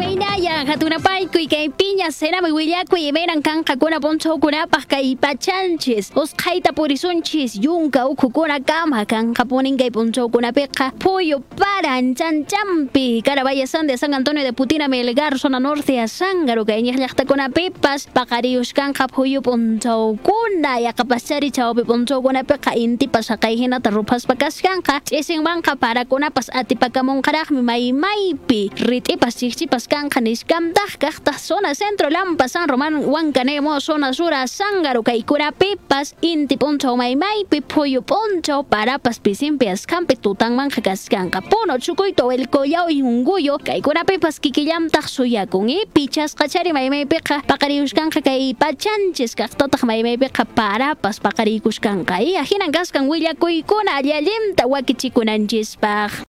anyway now. Imaynaya hatunapaykuy kay piña senami willakuy imayran kanqakuna punchawkunapaq kay pachanchis usqhayta purisunchis yunka ukhukuna kama kanqapunin kay punchawkunapiqa puyu paran chanchampi Carabaya de San Antonio de Putina Melgar zona norte a Sangaro kay ñaq llaqtakunapipas paqariyushkanqa puyu punchawkuna yaqapaschari chawpi punchawkunapiqa intipas haqay hinata rupaspa kaskanqa ch'isinmanqa parakunapas atipakamunqaraqmi maymaypi ritipas chiqchipas kanqa niskamtaj kaqtaq zona centro lampa San Román Huancanemo zona sura Sangaro kaykurapipas inti punchaw maymaypi puyu punchaw parapas pisimpi askampi tutanmanja kaskanqa puno chukuyto el collao y unguyo kaykunapipas kikillamtaj suyakun y pichas qachari maymaypiqa paqariyushkanqa kay pachanchis kaqtataq maymaypiqa parapas paqariykushkanqa y ahinan kaskan willakuykuna allallimta wakichikunanchispaq